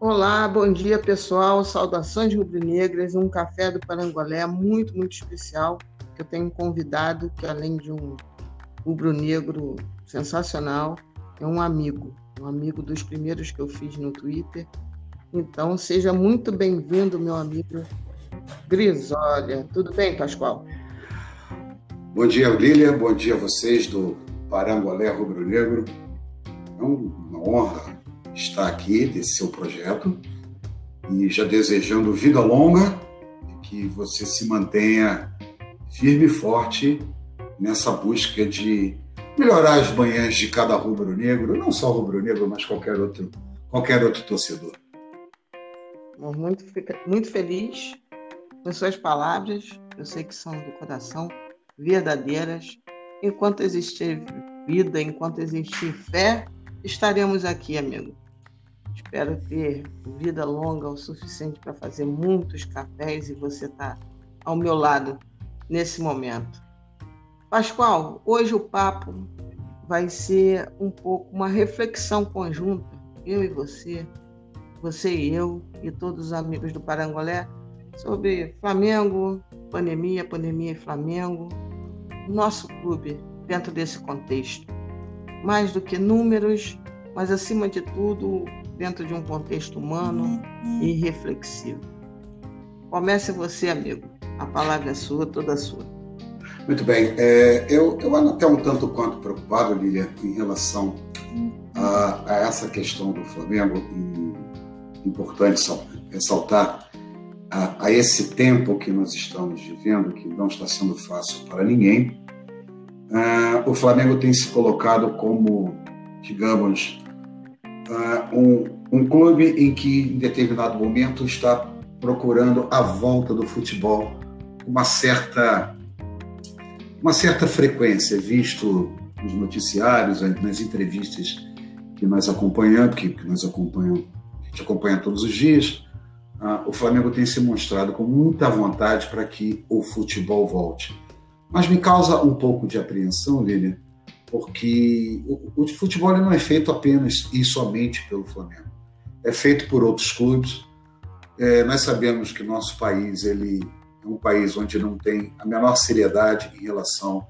Olá, bom dia pessoal, saudações rubro-negras, um café do Parangolé muito, muito especial, que eu tenho um convidado que além de um rubro-negro sensacional, é um amigo, um amigo dos primeiros que eu fiz no Twitter. Então, seja muito bem-vindo, meu amigo Grisolha. Tudo bem, Pascoal? Bom dia, Lilian, bom dia a vocês do Parangolé Rubro Negro. É uma honra estar aqui desse seu projeto e já desejando vida longa e que você se mantenha firme e forte nessa busca de melhorar as manhãs de cada rubro-negro, não só rubro-negro, mas qualquer outro, qualquer outro torcedor. Muito, muito feliz com suas palavras, eu sei que são do coração, verdadeiras. Enquanto existir vida, enquanto existir fé, estaremos aqui, amigo. Espero ter vida longa o suficiente para fazer muitos cafés e você está ao meu lado nesse momento. Pascoal, hoje o papo vai ser um pouco uma reflexão conjunta, eu e você, você e eu e todos os amigos do Parangolé, sobre Flamengo, pandemia, pandemia e Flamengo, nosso clube dentro desse contexto. Mais do que números, mas acima de tudo, dentro de um contexto humano e reflexivo. Comece você, amigo. A palavra é sua, toda sua. Muito bem. É, eu, eu ando até um tanto quanto preocupado, Lilia, em relação a, a essa questão do Flamengo e importante ressaltar a, a, esse tempo que nós estamos vivendo, que não está sendo fácil para ninguém. Uh, o Flamengo tem se colocado como, digamos, uh, um, um clube em que, em determinado momento, está procurando a volta do futebol com uma certa, uma certa frequência, visto nos noticiários, nas entrevistas que nós acompanhamos, que, que nós acompanhamos, a gente acompanha todos os dias, uh, o Flamengo tem se mostrado com muita vontade para que o futebol volte. Mas me causa um pouco de apreensão, Lilian, porque o, o futebol não é feito apenas e somente pelo Flamengo, é feito por outros clubes. É, nós sabemos que nosso país ele é um país onde não tem a menor seriedade em relação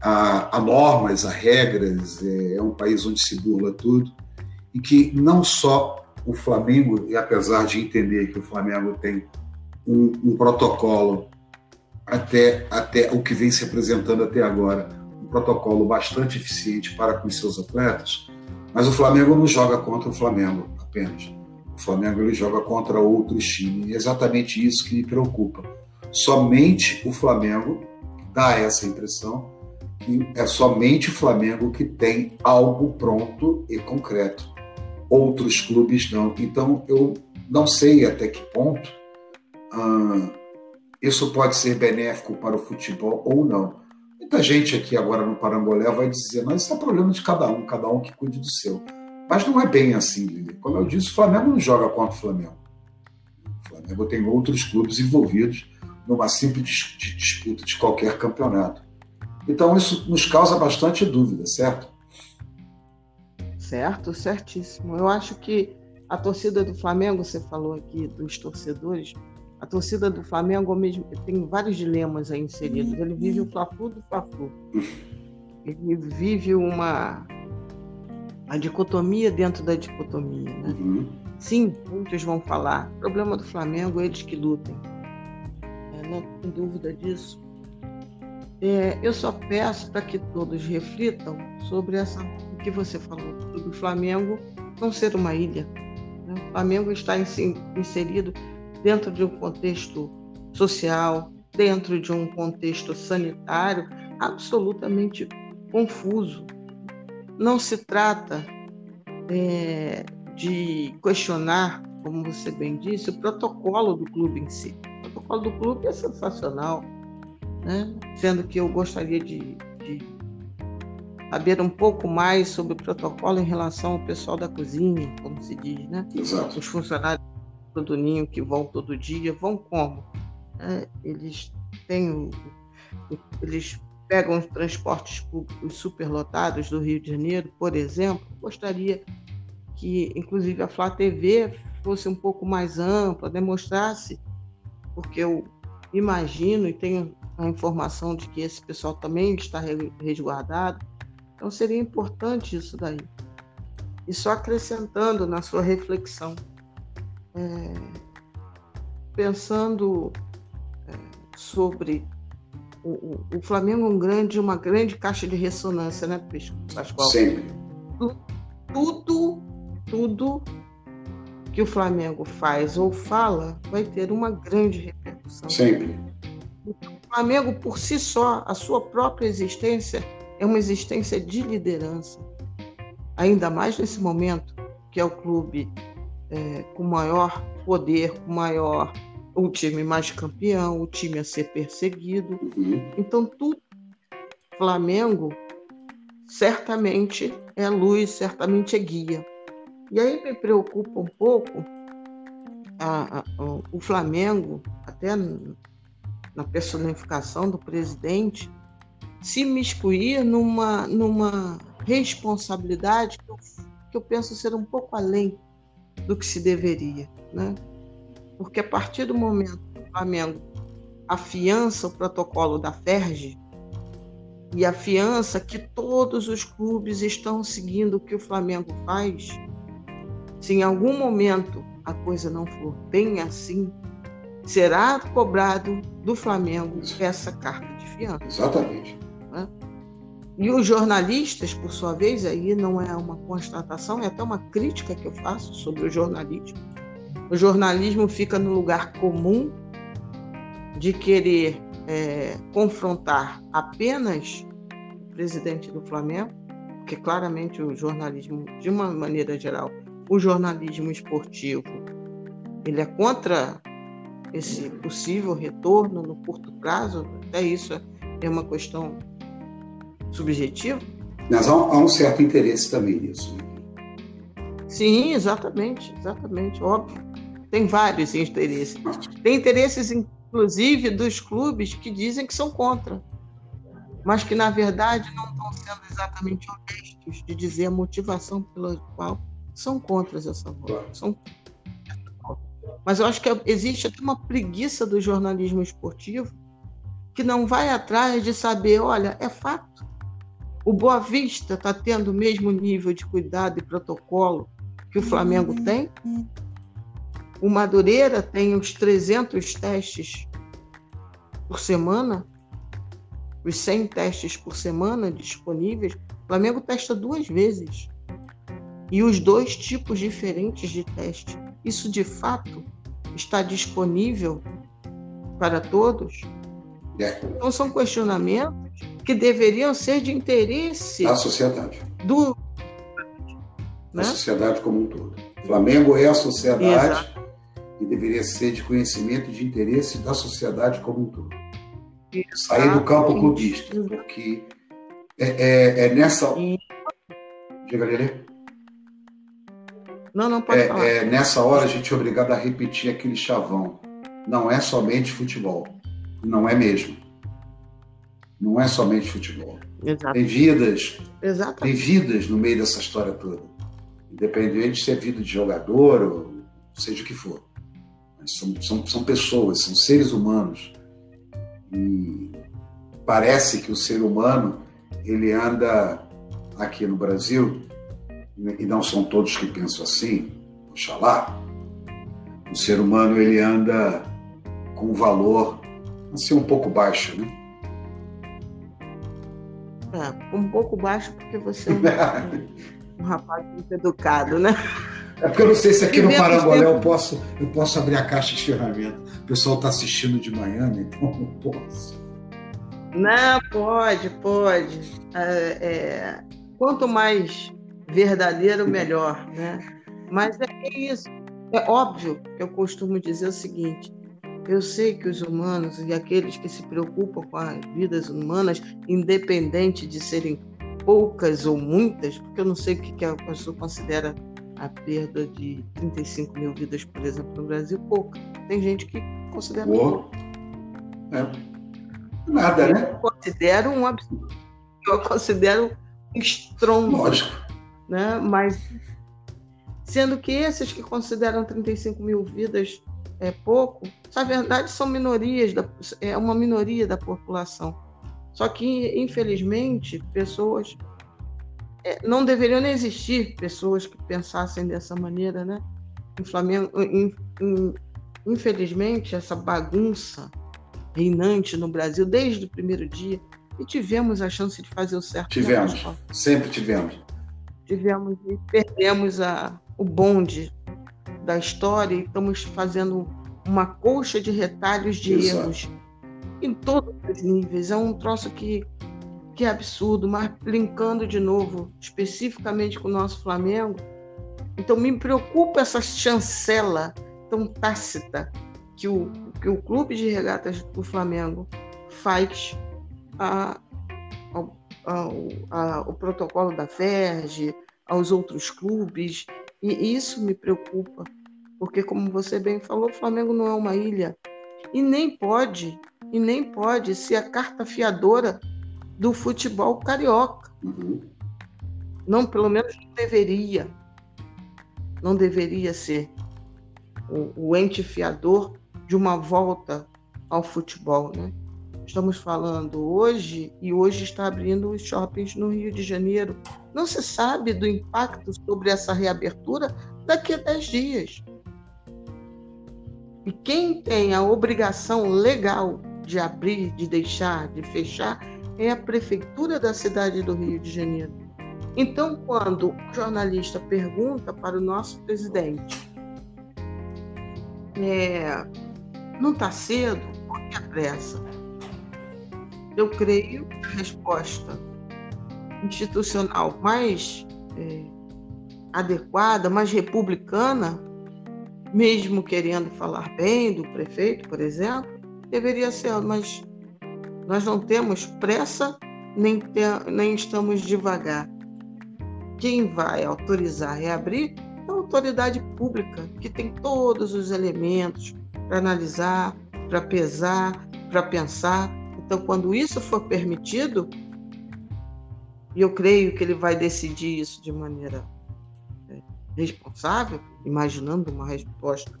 a, a normas, a regras, é, é um país onde se burla tudo. E que não só o Flamengo, e apesar de entender que o Flamengo tem um, um protocolo até, até o que vem se apresentando até agora, protocolo bastante eficiente para com seus atletas, mas o Flamengo não joga contra o Flamengo apenas. O Flamengo ele joga contra outros times e é exatamente isso que me preocupa. Somente o Flamengo dá essa impressão que é somente o Flamengo que tem algo pronto e concreto. Outros clubes não. Então eu não sei até que ponto ah, isso pode ser benéfico para o futebol ou não. Muita gente aqui agora no Parangolé vai dizer, mas isso é problema de cada um, cada um que cuide do seu. Mas não é bem assim, Lili. Como eu disse, o Flamengo não joga contra o Flamengo. O Flamengo tem outros clubes envolvidos numa simples disputa de qualquer campeonato. Então isso nos causa bastante dúvida, certo? Certo, certíssimo. Eu acho que a torcida do Flamengo, você falou aqui dos torcedores, a torcida do Flamengo mesmo, tem vários dilemas aí inseridos. Ele vive o Fla-Flu do Fla-Flu. Ele vive uma a dicotomia dentro da dicotomia, né? Uhum. Sim, muitos vão falar. Problema do Flamengo, eles que lutem. É, não tem dúvida disso. É, eu só peço para que todos reflitam sobre essa o que você falou do Flamengo não ser uma ilha. Né? O Flamengo está inserido dentro de um contexto social, dentro de um contexto sanitário absolutamente confuso. Não se trata é, de questionar, como você bem disse, o protocolo do clube em si. O protocolo do clube é sensacional, né? sendo que eu gostaria de, de saber um pouco mais sobre o protocolo em relação ao pessoal da cozinha, como se diz, né? Exato. Os funcionários do ninho que vão todo dia, vão como? É, eles têm eles pegam os transportes públicos superlotados do Rio de Janeiro, por exemplo. Gostaria que, inclusive, a Flá TV fosse um pouco mais ampla, demonstrasse, porque eu imagino e tenho a informação de que esse pessoal também está resguardado, então seria importante isso daí. E só acrescentando na sua reflexão, é, pensando é, sobre o, o, Flamengo um grande, uma grande caixa de ressonância, né, Pascoal? Sempre. Tudo, tudo que o Flamengo faz ou fala vai ter uma grande repercussão. Sempre. O Flamengo, por si só, a sua própria existência é uma existência de liderança. Ainda mais nesse momento, que é o clube é, com maior poder, com maior o time mais campeão, o time a ser perseguido. Uhum. Então, tudo Flamengo certamente é luz, certamente é guia. E aí me preocupa um pouco a, a, o Flamengo, até na personificação do presidente, se miscuir numa, numa responsabilidade que eu, que eu penso ser um pouco além do que se deveria. Né? Porque a partir do momento que o Flamengo afiança o protocolo da FERJ e afiança que todos os clubes estão seguindo o que o Flamengo faz, se em algum momento a coisa não for bem assim, será cobrado do Flamengo essa carta de fiança. Exatamente. E os jornalistas, por sua vez, aí não é uma constatação, é até uma crítica que eu faço sobre o jornalismo. O jornalismo fica no lugar comum de querer é, confrontar apenas o presidente do Flamengo, porque claramente o jornalismo, de uma maneira geral, o jornalismo esportivo, ele é contra esse possível retorno no curto prazo, até isso é uma questão subjetiva. Mas há um certo interesse também nisso. Né? Sim, exatamente, exatamente, óbvio. Tem vários interesses. Tem interesses, inclusive, dos clubes que dizem que são contra, mas que, na verdade, não estão sendo exatamente honestos de dizer a motivação pela qual são contra essa volta. São... Mas eu acho que existe até uma preguiça do jornalismo esportivo que não vai atrás de saber, olha, é fato. O Boa Vista está tendo o mesmo nível de cuidado e protocolo que o Flamengo tem? O Madureira tem os 300 testes por semana, os 100 testes por semana disponíveis. O Flamengo testa duas vezes. E os dois tipos diferentes de teste. Isso de fato está disponível para todos? É. Então são questionamentos que deveriam ser de interesse da sociedade. Do, da né? sociedade como um todo. O Flamengo é a sociedade Exato que deveria ser de conhecimento e de interesse da sociedade como um todo. Sair do campo clubista, porque é, é, é nessa. Diga, Lelê. Não, não pode é, falar. É nessa hora a gente é obrigado a repetir aquele chavão. Não é somente futebol. Não é mesmo. Não é somente futebol. Exato. Tem vidas. Exato. Tem vidas no meio dessa história toda. Independente de ser vida de jogador ou seja o que for. São, são, são pessoas, são seres humanos. E parece que o ser humano ele anda aqui no Brasil, e não são todos que pensam assim, oxalá, o ser humano ele anda com um valor assim um pouco baixo, né? Um pouco baixo porque você é um, um rapaz muito educado, né? É porque eu não sei se aqui no Parangolé eu posso, eu posso abrir a caixa de ferramentas. O pessoal está assistindo de manhã, né? então não posso. Não, pode, pode. É, é, quanto mais verdadeiro, melhor, né? Mas é isso. É óbvio que eu costumo dizer o seguinte: eu sei que os humanos e aqueles que se preocupam com as vidas humanas, independente de serem poucas ou muitas, porque eu não sei o que a pessoa considera a perda de 35 mil vidas, por exemplo, no Brasil, pouca. Tem gente que considera pouco. É. Nada, eu né? Eu considero um absurdo. Eu considero um estrondo. Lógico. Né? Mas sendo que esses que consideram 35 mil vidas é pouco, na verdade são minorias, da, é uma minoria da população. Só que, infelizmente, pessoas. É, não deveriam nem existir pessoas que pensassem dessa maneira, né? Em Flamengo, in, in, infelizmente, essa bagunça reinante no Brasil desde o primeiro dia, e tivemos a chance de fazer o certo. Né, tivemos, sempre tivemos. Tivemos e perdemos a, o bonde da história e estamos fazendo uma colcha de retalhos de Exato. erros em todos os níveis. É um troço que, que é absurdo, mas brincando de novo, especificamente com o nosso Flamengo. Então me preocupa essa chancela tão tácita que o, que o clube de regatas do Flamengo faz a, a, a, o protocolo da FERJ, aos outros clubes, e isso me preocupa, porque, como você bem falou, o Flamengo não é uma ilha e nem pode, e nem pode ser a carta fiadora do futebol carioca. Uhum. Não, pelo menos não deveria. Não deveria ser o, o ente fiador de uma volta ao futebol, né? Estamos falando hoje e hoje está abrindo os shoppings no Rio de Janeiro. Não se sabe do impacto sobre essa reabertura daqui a 10 dias. E quem tem a obrigação legal de abrir, de deixar, de fechar, é a prefeitura da cidade do Rio de Janeiro. Então, quando o jornalista pergunta para o nosso presidente, é, não está cedo? Por que a pressa? Eu creio a resposta institucional mais é, adequada, mais republicana, mesmo querendo falar bem do prefeito, por exemplo, deveria ser, mas nós não temos pressa nem, nem estamos devagar. Quem vai autorizar reabrir é a autoridade pública, que tem todos os elementos para analisar, para pesar, para pensar. Então, quando isso for permitido, e eu creio que ele vai decidir isso de maneira é, responsável, imaginando uma resposta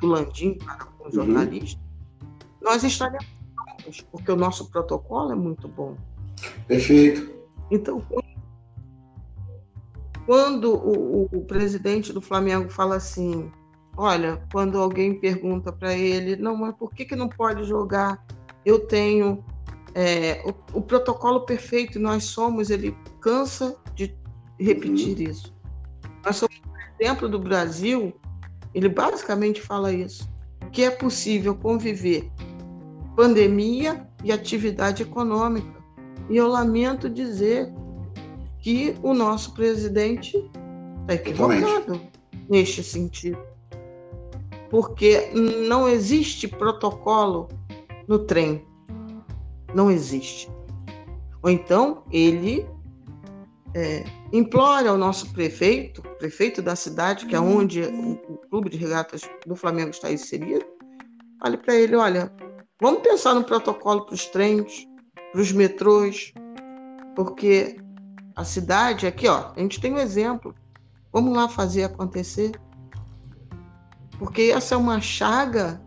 do Landim para um jornalista, uhum. nós estaremos prontos, porque o nosso protocolo é muito bom. Perfeito. Então, quando o, o, o presidente do Flamengo fala assim, olha, quando alguém pergunta para ele, não, mas por que, que não pode jogar? Eu tenho é, o, o, protocolo perfeito, nós somos, ele cansa de repetir uhum. isso. Nós somos um exemplo do Brasil, ele basicamente fala isso, que é possível conviver pandemia e atividade econômica. E eu lamento dizer que o nosso presidente está equivocado neste sentido. Porque não existe protocolo no trem não existe. Ou então ele é, implora ao nosso prefeito, prefeito da cidade, que é onde o, o clube de regatas do Flamengo está inserido, fale para ele, olha, vamos pensar no protocolo para os trens, para os metrôs, porque a cidade aqui, ó, a gente tem um exemplo. Vamos lá fazer acontecer. Porque essa é uma chaga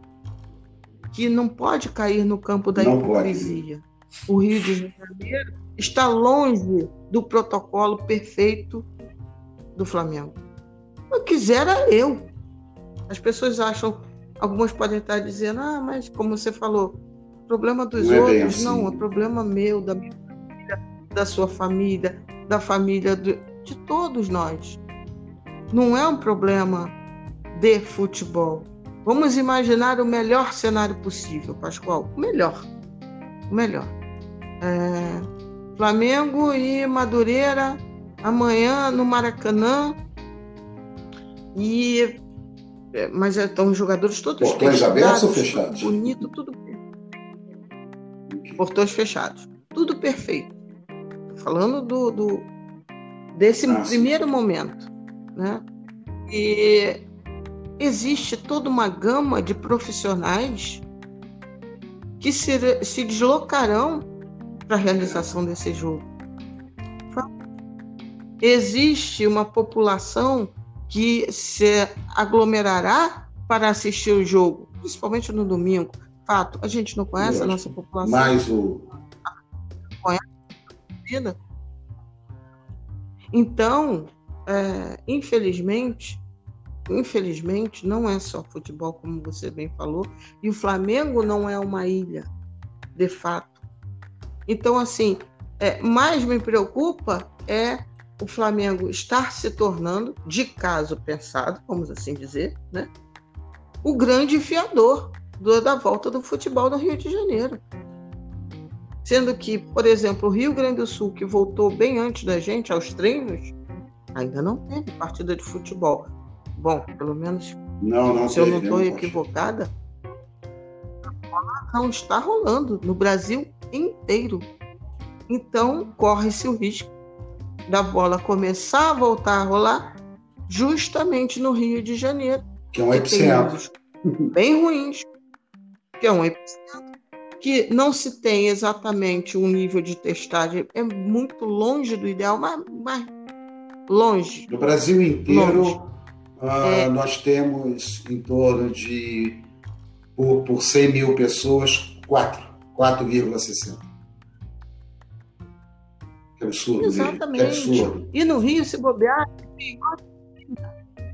que não pode cair no campo da não hipocrisia. Pode. O Rio de Janeiro está longe do protocolo perfeito do Flamengo. Eu quisera eu. As pessoas acham, algumas podem estar dizendo, ah, mas como você falou, problema dos não é outros, é assim. não, é problema meu, da minha família, da sua família, da família do, de todos nós. Não é um problema de futebol. Vamos imaginar o melhor cenário possível, Pascoal. O melhor. O melhor. É, Flamengo e Madureira amanhã no Maracanã. E é, mas estão os jogadores todos Portões abertos ou fechados? Bonito, tudo Portões fechados. Tudo perfeito. Falando do, do desse ah, primeiro sim. momento, né? E existe toda uma gama de profissionais que se, se deslocarão para a realização desse jogo. Existe uma população que se aglomerará para assistir o jogo, principalmente no domingo. Fato, a gente não conhece a nossa população. Mais o. Conhece a Então, é, infelizmente, infelizmente, não é só futebol, como você bem falou, e o Flamengo não é uma ilha, de fato. Então, assim, é, mais me preocupa é o Flamengo estar se tornando, de caso pensado, vamos assim dizer, né, o grande fiador da volta do futebol no Rio de Janeiro. Sendo que, por exemplo, o Rio Grande do Sul, que voltou bem antes da gente aos treinos, ainda não teve partida de futebol. Bom, pelo menos não, não se eu não estou equivocada, não está rolando no Brasil inteiro. Então, corre-se o risco da bola começar a voltar a rolar justamente no Rio de Janeiro. Que é um epicentro. Bem ruins. Que é um epicentro. Que não se tem exatamente um nível de testagem. É muito longe do ideal, mas, mas longe. No Brasil inteiro, ah, é... nós temos em torno de, por, por 100 mil pessoas, 4, 4,60. Que absurdo. Exatamente. Que absurdo. E no Rio, se bobear,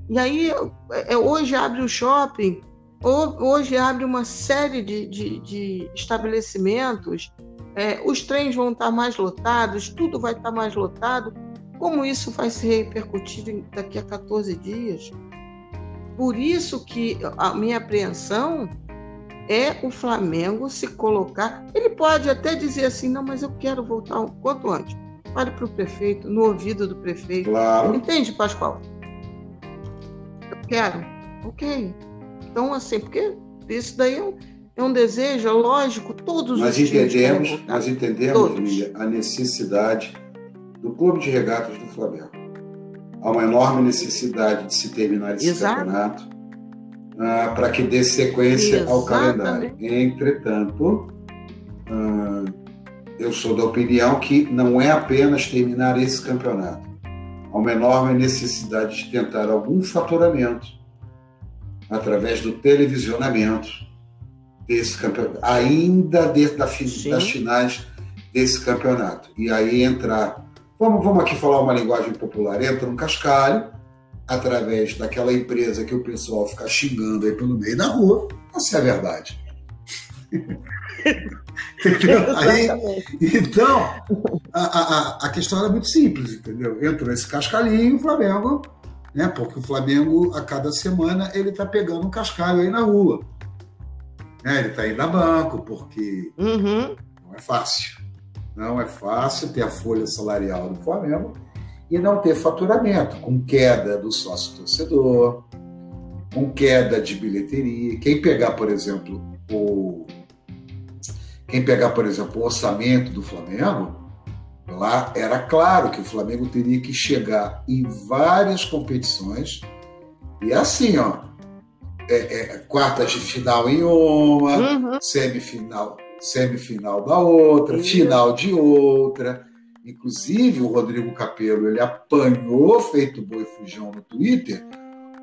e aí é, hoje abre o shopping, hoje abre uma série de, de, de estabelecimentos, é, os trens vão estar mais lotados, tudo vai estar mais lotado. Como isso vai se repercutir daqui a 14 dias? Por isso que a minha apreensão é o Flamengo se colocar. Ele pode até dizer assim, não, mas eu quero voltar o quanto antes fale para o prefeito, no ouvido do prefeito. Claro. Entende, Pascoal? Eu quero. Ok. Então, assim, porque isso daí é um, é um desejo, é lógico, todos nós os entendemos, Nós entendemos, Lília, a necessidade do clube de regatas do Flamengo. Há uma enorme necessidade de se terminar esse Exato. campeonato uh, para que dê sequência Exatamente. ao calendário. Entretanto, uh, eu sou da opinião que não é apenas terminar esse campeonato. Há uma enorme necessidade de tentar algum faturamento através do televisionamento desse campeonato, ainda dentro das finais desse campeonato. E aí entrar, vamos, vamos aqui falar uma linguagem popular, entra um cascalho através daquela empresa que o pessoal fica xingando aí pelo meio da rua, essa é a verdade. Aí, então, a, a, a questão era muito simples, entendeu? Entrou esse cascalhinho o Flamengo, né? Porque o Flamengo, a cada semana, ele tá pegando um cascalho aí na rua. Né? Ele tá indo a banco, porque uhum. não é fácil. Não é fácil ter a folha salarial do Flamengo e não ter faturamento, com queda do sócio torcedor, com queda de bilheteria. Quem pegar, por exemplo, o quem pegar, por exemplo, o orçamento do Flamengo, lá era claro que o Flamengo teria que chegar em várias competições e assim, ó, é, é, quartas de final em uma, uhum. semifinal, semifinal da outra, final de outra. Inclusive, o Rodrigo Capello ele apanhou feito boi fujão no Twitter,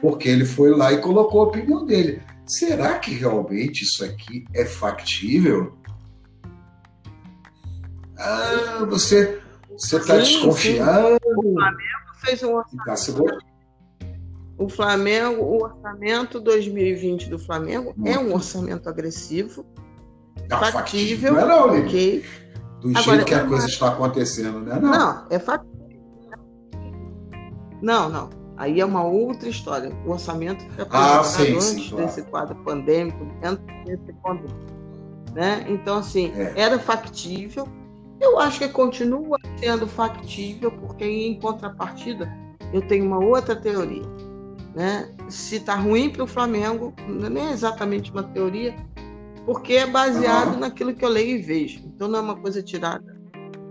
porque ele foi lá e colocou a opinião dele. Será que realmente isso aqui é factível? Ah, você está desconfiando. Sim. O Flamengo fez um orçamento. O Flamengo, o orçamento 2020 do Flamengo Muito. é um orçamento agressivo, não, factível, factível é não, ok. Do Agora, jeito que a coisa está acontecendo, né? Não, não é factível. Não, não. Aí é uma outra história. O orçamento foi apresentado ah, sim, antes sim, claro. desse quadro pandêmico, antes desse quadro. Né? Então, assim, é. era factível, eu acho que continua sendo factível, porque em contrapartida eu tenho uma outra teoria. Né? Se está ruim para o Flamengo, não é exatamente uma teoria, porque é baseado naquilo que eu leio e vejo. Então não é uma coisa tirada.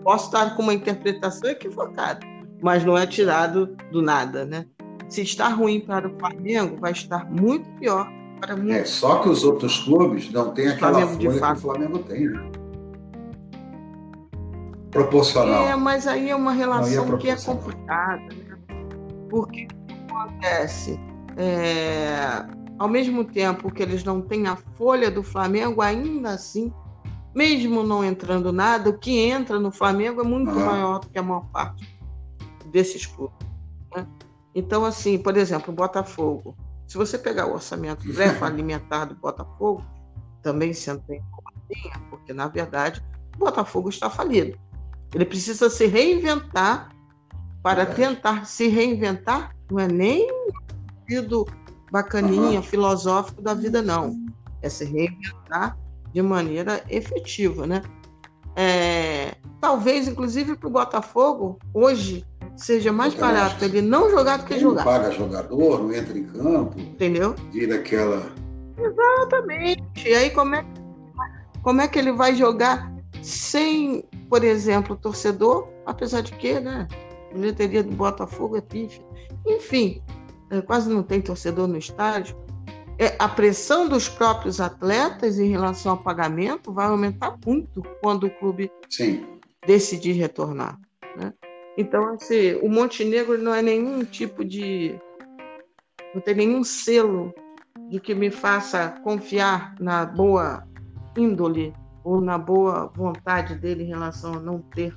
Posso estar com uma interpretação equivocada, mas não é tirado do nada, né? Se está ruim para o Flamengo, vai estar muito pior para mim. É só que os outros clubes não têm aquela Flamengo folha que o Flamengo tem, né? proporcional. É, mas aí é uma relação é que é complicada, né? Porque acontece? É, ao mesmo tempo que eles não têm a folha do Flamengo, ainda assim, mesmo não entrando nada, o que entra no Flamengo é muito uhum. maior do que a maior parte desses clubes. Né? Então, assim, por exemplo, o Botafogo. Se você pegar o orçamento alimentar do Botafogo, também sendo bem porque, na verdade, o Botafogo está falido. Ele precisa se reinventar para tentar se reinventar. Não é nem sentido bacaninha, uhum. filosófico da vida, não. É se reinventar de maneira efetiva, né? É, talvez, inclusive, para o Botafogo, hoje, seja mais Porque barato ele não jogar do que jogar. Não paga jogador, não entra em campo. Entendeu? Vira aquela. Exatamente. E aí, como é, como é que ele vai jogar sem, por exemplo, torcedor? Apesar de que, né? A bilheteria do Botafogo é pífia. Enfim, é, quase não tem torcedor no estádio. É, a pressão dos próprios atletas em relação ao pagamento vai aumentar muito quando o clube Sim. decidir retornar. Né? Então, assim, o Montenegro não é nenhum tipo de. não tem nenhum selo de que me faça confiar na boa índole ou na boa vontade dele em relação a não ter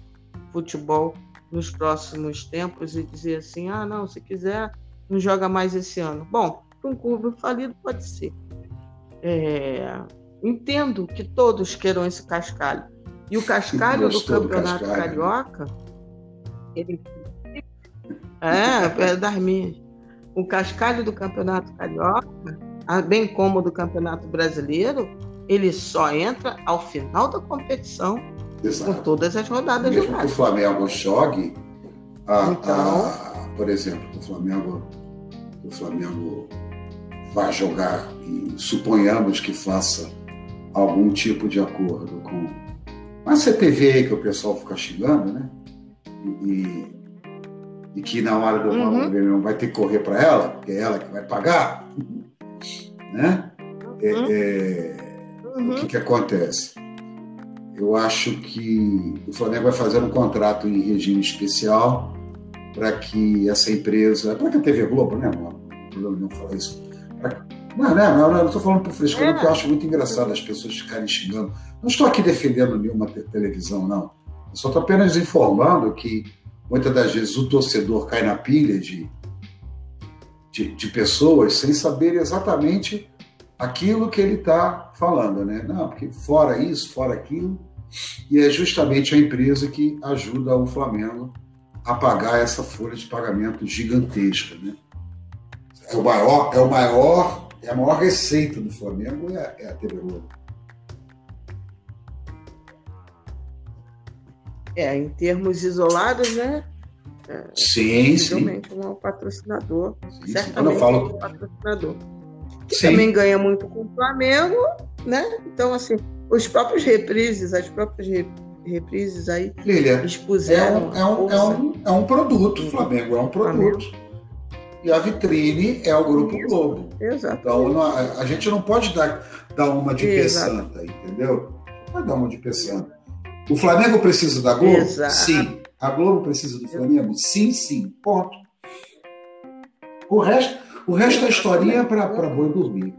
futebol nos próximos tempos e dizer assim: ah, não, se quiser, não joga mais esse ano. Bom, para um clube falido pode ser. É, entendo que todos queiram esse cascalho. E o cascalho do campeonato cascalho. carioca ele... É, é das minhas. O cascalho do Campeonato Carioca, bem como do Campeonato Brasileiro, ele só entra ao final da competição Exato. com todas as rodadas Mesmo jogadas. que o Flamengo jogue, a, então... a, por exemplo, o Flamengo, o Flamengo vai jogar e suponhamos que faça algum tipo de acordo com a CTV que o pessoal fica xingando, né? e, e que na hora do uhum. vai ter que correr para ela, porque é ela que vai pagar, né? É, uhum. É, uhum. O que, que acontece? Eu acho que o Flamengo vai fazer um contrato em regime especial para que essa empresa, para que a TV Globo, né, não problema não falar isso. Pra, não, não, não, não estou falando por frescura, é. porque eu acho muito engraçado as pessoas ficarem xingando. Não estou aqui defendendo nenhuma televisão, não. Eu só estou apenas informando que muitas das vezes o torcedor cai na pilha de, de, de pessoas sem saber exatamente aquilo que ele está falando, né? Não, porque fora isso, fora aquilo, e é justamente a empresa que ajuda o Flamengo a pagar essa folha de pagamento gigantesca, né? É o maior, é o maior, é a maior receita do Flamengo é, é a TV Globo. É, em termos isolados, né? É, sim, sim. um patrocinador. Sim, certamente sim. falo... um patrocinador. Que também ganha muito com o Flamengo, né? Então, assim, os próprios reprises, as próprias reprises aí Lilia, expuseram. É um, é um, é um, é um produto, Flamengo é um produto. Flamengo. E a vitrine é o Grupo Isso, Globo. Exato. Então, a, a, gente não pode dar, dar uma de santa, entendeu? Não pode dar uma de pé santa. O Flamengo precisa da Globo? Exato. Sim. A Globo precisa do Flamengo? Sim, sim. Ponto. O resto, o resto é historinha para boi dormir.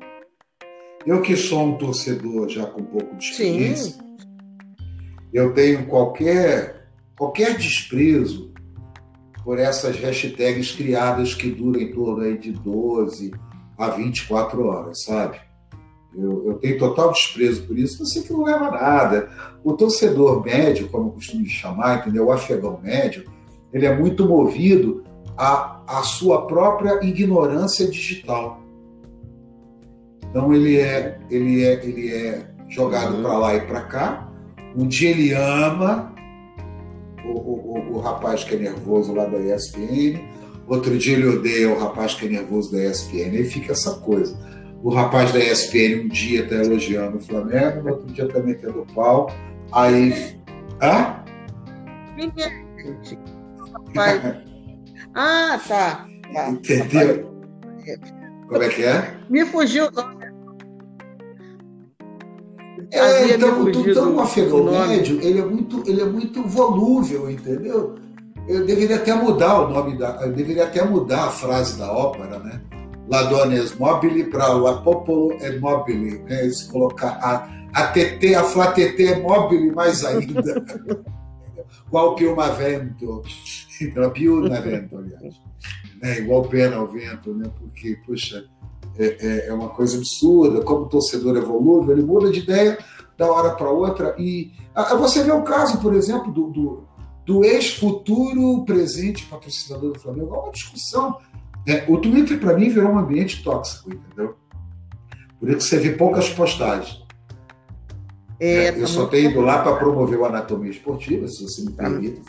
Eu que sou um torcedor já com um pouco de experiência, sim. Eu tenho qualquer, qualquer desprezo por essas hashtags criadas que duram em torno aí de 12 a 24 horas, sabe? Eu, eu, tenho total desprezo por isso, eu sei que não leva a nada. O torcedor médio, como eu costumo chamar, entendeu? o afegão médio, ele é muito movido à, à sua própria ignorância digital. Então ele é, ele é, ele é jogado uhum. para lá e para cá. Um dia ele ama o, o, o, rapaz que é nervoso lá da ESPN, outro dia ele odeia o rapaz que é nervoso da ESPN. Aí fica essa coisa o rapaz da ESPN um dia está elogiando o Flamengo, outro dia está metendo o pau. Aí. Hã? ah, tá. tá. Entendeu? Como é que é? Me fugiu o nome. É, então, então o afegão médio, ele é, muito, ele é muito volúvel, entendeu? eu deveria até mudar o nome da. Eu deveria até mudar a frase da ópera, né? La donna è mobile para la popolo è mobile. Né? Se colocar a, a TT, a Flá TT é mobile mais ainda. Qual que uma vento? Então, più na vento, aliás. É, igual pena ao vento, né? Porque, puxa, é, é, é uma coisa absurda. Como o torcedor é volúvel, ele muda de ideia da hora para outra. E ah, você vê o caso, por exemplo, do, do, do ex-futuro presente patrocinador do Flamengo. É uma discussão. É, o Twitter, para mim, virou um ambiente tóxico, entendeu? Por isso você vê poucas postagens. É, tá eu só tenho ido lá para promover o Anatomia Esportiva, se você me tá permite.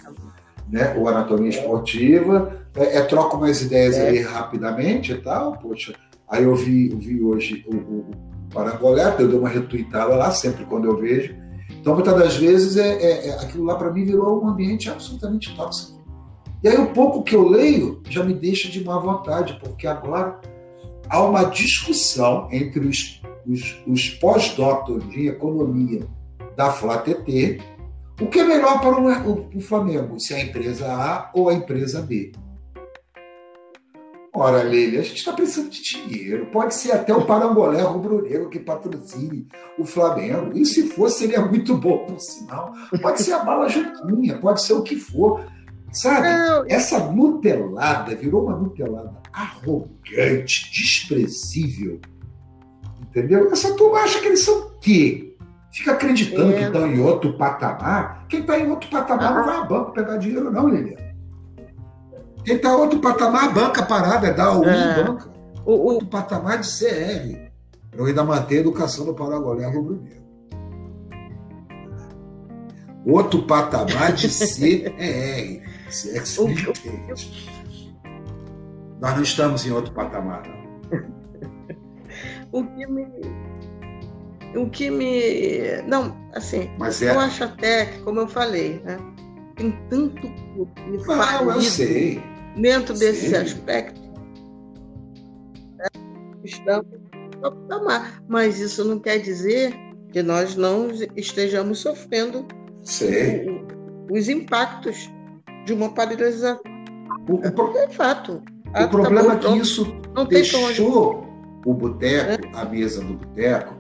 Né? O Anatomia Esportiva, é, é troco umas ideias é. ali rapidamente e tal, poxa. Aí eu vi, eu vi hoje o, o, Parangolé, eu dei uma retweetada lá, sempre quando eu vejo. Então, muitas das vezes, é, é, é aquilo lá para mim virou um ambiente absolutamente tóxico. E aí, o pouco que eu leio já me deixa de má vontade, porque agora há uma discussão entre os, os, os pós-doutor de economia da FLATT, o que é melhor para o, o, o Flamengo, se é a empresa A ou a empresa B. Ora, Leila, a gente está precisando de dinheiro. Pode ser até o Parangolé rubro-negro que patrocine o Flamengo. E se for, seria muito bom, por sinal. Pode ser a bala Juquinha, pode ser o que for. Sabe? Não. Essa nutelada virou uma nutelada arrogante, desprezível. Entendeu? Essa turma acha que eles são o quê? Fica acreditando é. que estão em outro patamar. Quem está em outro patamar ah. não vai a banco pegar dinheiro, não, Lilian. Quem está outro patamar, banca parada, dá o é. banca. O, outro o... patamar de CR. Eu ainda manter a educação do Paraguai rubro-negro. Outro patamar de CR. É que Nós não estamos em outro patamar, não. o que me. O que me. Não, assim, Mas é... eu acho até que, como eu falei, né? Tem tanto clube não, eu sei. Dentro desse sei. aspecto. Né? Estamos patamar. Mas isso não quer dizer que nós não estejamos sofrendo os impactos de uma paralisação. O, o, pro... é fato. O ah, problema é que isso não deixou o boteco, é. a mesa do boteco,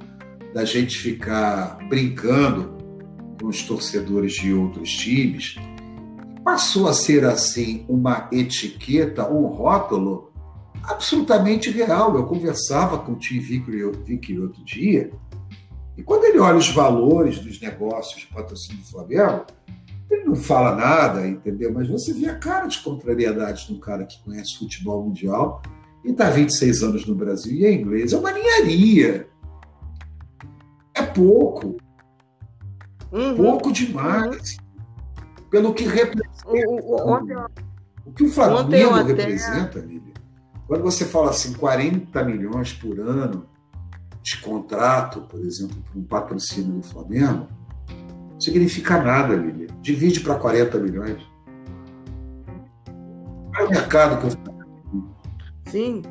da gente ficar brincando com os torcedores de outros times, passou a ser assim uma etiqueta, um rótulo absolutamente real. Eu conversava com o Tim Vicky outro dia, e quando ele olha os valores dos negócios de patrocínio do Flamengo, ele não fala nada, entendeu? Mas você vê a cara de contrariedade de um cara que conhece futebol mundial e está há 26 anos no Brasil e é inglês. É uma ninharia. É pouco. Uhum. Pouco demais. Uhum. Pelo que representa. O, que o Flamengo até... representa, Lívia, quando você fala assim, 40 milhões por ano de contrato, por exemplo, para um patrocínio do Flamengo, significa nada, Lívia. Divide para 40 milhões. É o mercado que eu Sim.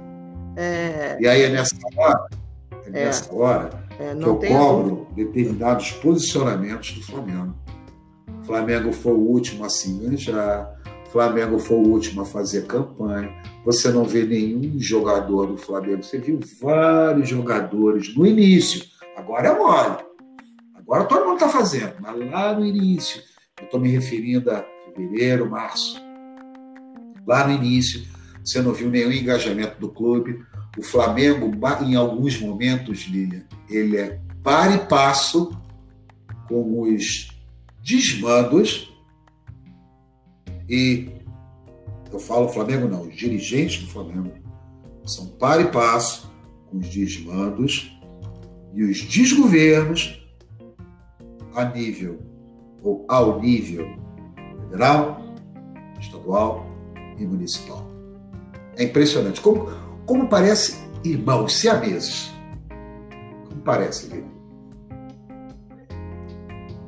É... E aí é nessa hora, é, é. nessa hora é, que eu cobro determinados posicionamentos do Flamengo. Flamengo foi o último a se enganjar, Flamengo foi o último a fazer campanha. Você não vê nenhum jogador do Flamengo, você viu vários jogadores no início. Agora é mole. Agora todo mundo está fazendo, mas lá no início, eu estou me referindo a fevereiro, março. Lá no início, você não viu nenhum engajamento do clube. O Flamengo, em alguns momentos, Lilian, ele é para e passo com os desmandos e eu falo Flamengo não, os dirigentes do Flamengo são para e passo com os desmandos e os desgovernos a nível ou ao nível federal, estadual e municipal. É impressionante. Como, como parece irmãos siameses. Como parece, Lili?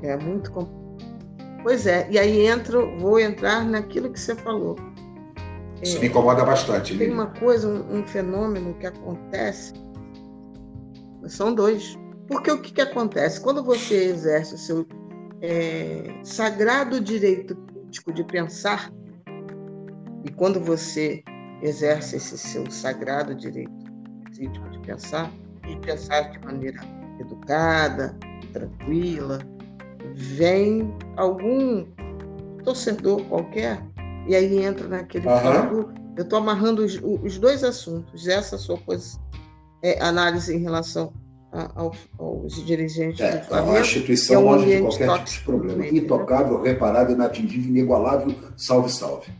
É muito Pois é, e aí entro, vou entrar naquilo que você falou. Isso é, me incomoda bastante. Tem uma coisa, um, um, fenômeno que acontece, são dois. Porque o que, que acontece? Quando você exerce o seu é, sagrado direito crítico de pensar, E quando você exerce esse seu sagrado direito crítico de pensar, e pensar de maneira educada, tranquila, vem algum torcedor qualquer e aí entra naquele uhum. Eu estou amarrando os, os, dois assuntos, essa sua posição, é, análise em relação aos, aos dirigentes é, do Flamengo. A instituição é um longe de qualquer tipo de problema. Né? Intocável, reparável, inatingível, inigualável, salve, salve.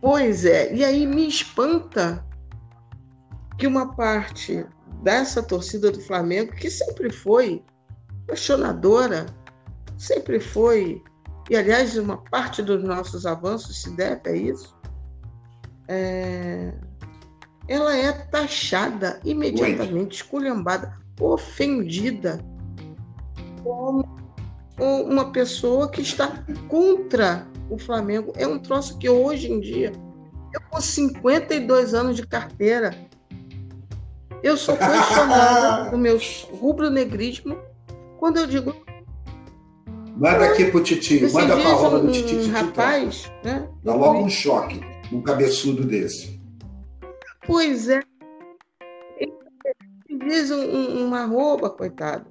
Pois é, e aí me espanta que uma parte dessa torcida do Flamengo, que sempre foi questionadora, sempre foi, e aliás, uma parte dos nossos avanços se deve a isso, é, ela é taxada imediatamente, esculhambada, ofendida como uma pessoa que está contra o Flamengo. É um troço que hoje em dia, eu com 52 anos de carteira, eu sou questionada no meu rubro-negrismo quando eu digo. Manda aqui pro Titi, manda pra roda do Titi. Um rapaz, né? Dá logo um choque, um cabeçudo desse. Pois é. Ele diz um, um, uma roupa, coitado.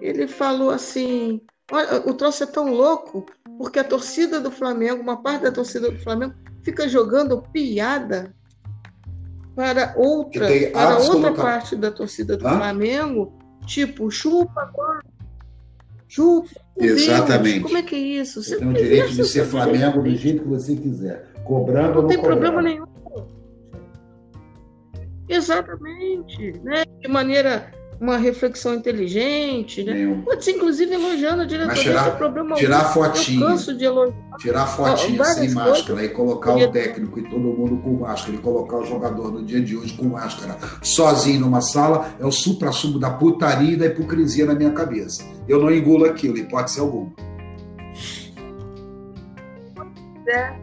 Ele falou assim: olha, o troço é tão louco, porque a torcida do Flamengo, uma parte da torcida do Flamengo, fica jogando piada para outra, para outra parte da torcida do Hã? Flamengo, tipo, chupa agora. Chupa. Exatamente. Deus, como é que é isso? Você, você tem o direito de ser Flamengo do jeito que você quiser, cobrando não ou não tem cobrando. problema nenhum. Exatamente, né? De maneira uma reflexão inteligente, né? Pode ser inclusive elogiando a diretoria tirar, problema tirar fotinho, tirar fotinho sem máscara e colocar o técnico e todo mundo com máscara e colocar o jogador no dia de hoje com máscara sozinho numa sala é o supra-sumo da putaria e da hipocrisia na minha cabeça. Eu não engulo aquilo, hipótese alguma. É.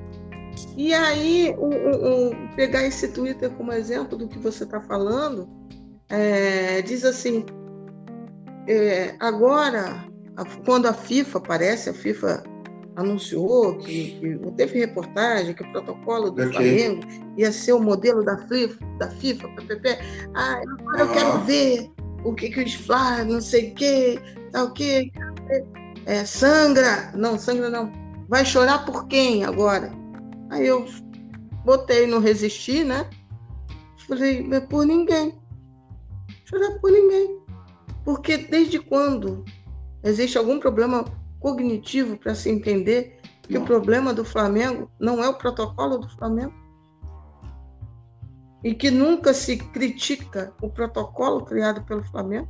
E aí, o, o, pegar esse Twitter como exemplo do que você está falando, é, diz assim: é, agora, quando a FIFA aparece, a FIFA anunciou que, que teve reportagem que o protocolo do okay. Flamengo ia ser o modelo da FIFA, da FIFA, PPP. Ah, agora eu quero ver o que que os Flá, não sei o que, tá o que, é, sangra, não sangra não, vai chorar por quem agora? Aí eu botei no resistir, né? Falei, por ninguém chorar por ninguém. Porque desde quando existe algum problema cognitivo para se entender que não. o problema do Flamengo não é o protocolo do Flamengo? E que nunca se critica o protocolo criado pelo Flamengo?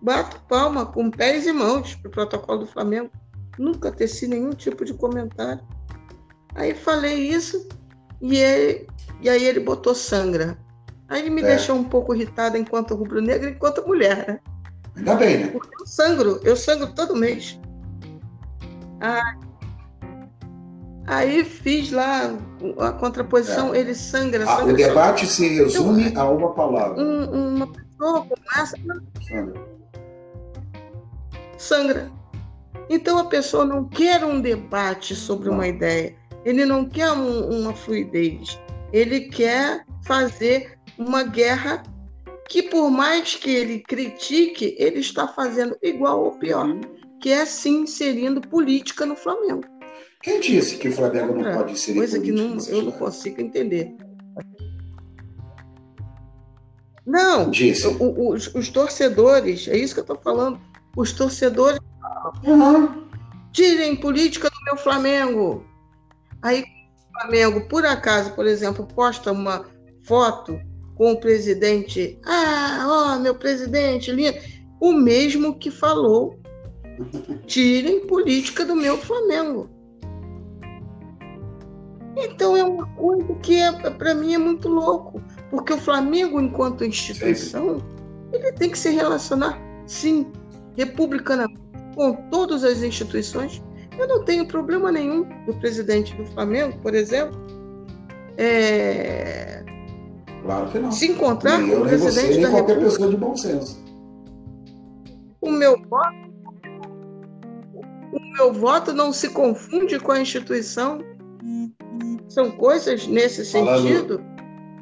Bato palma com pés e mãos para o protocolo do Flamengo. Nunca teci nenhum tipo de comentário. Aí falei isso e, ele, e aí ele botou sangra. Aí ele me é. deixou um pouco irritada enquanto rubro-negra, enquanto mulher, né? Ainda bem, né? Porque eu sangro, eu sangro todo mês. Ah, aí fiz lá a contraposição, é. ele sangra. Ah, sangra o debate se resume então, a uma palavra. Um, uma pessoa como essa. Sangra. Sangra. Então a pessoa não quer um debate sobre não. uma ideia. Ele não quer um, uma fluidez. Ele quer fazer uma guerra que, por mais que ele critique, ele está fazendo igual ou pior, que é sim inserindo política no Flamengo. Quem disse que o Flamengo não pode inserir Coisa política? Coisa que não, eu não consigo entender. Não, o, os, os, torcedores, é isso que eu estou falando. Os torcedores uhum. tirem política do meu Flamengo. Aí o Flamengo, por acaso, por exemplo, posta uma foto com o presidente, ah, ó, meu presidente, lindo, o mesmo que falou, tirem política do meu Flamengo. Então é uma coisa que é, para mim é muito louco, porque o Flamengo, enquanto instituição, ele tem que se relacionar, sim, republicanamente, com todas as instituições. Eu não tenho problema nenhum do presidente do Flamengo, por exemplo, é, Claro que não. Se encontrar nem com eu, o presidente você, nem da qualquer República. pessoa de bom senso. O meu voto, o meu voto não se confunde com a instituição. São coisas nesse falando, sentido.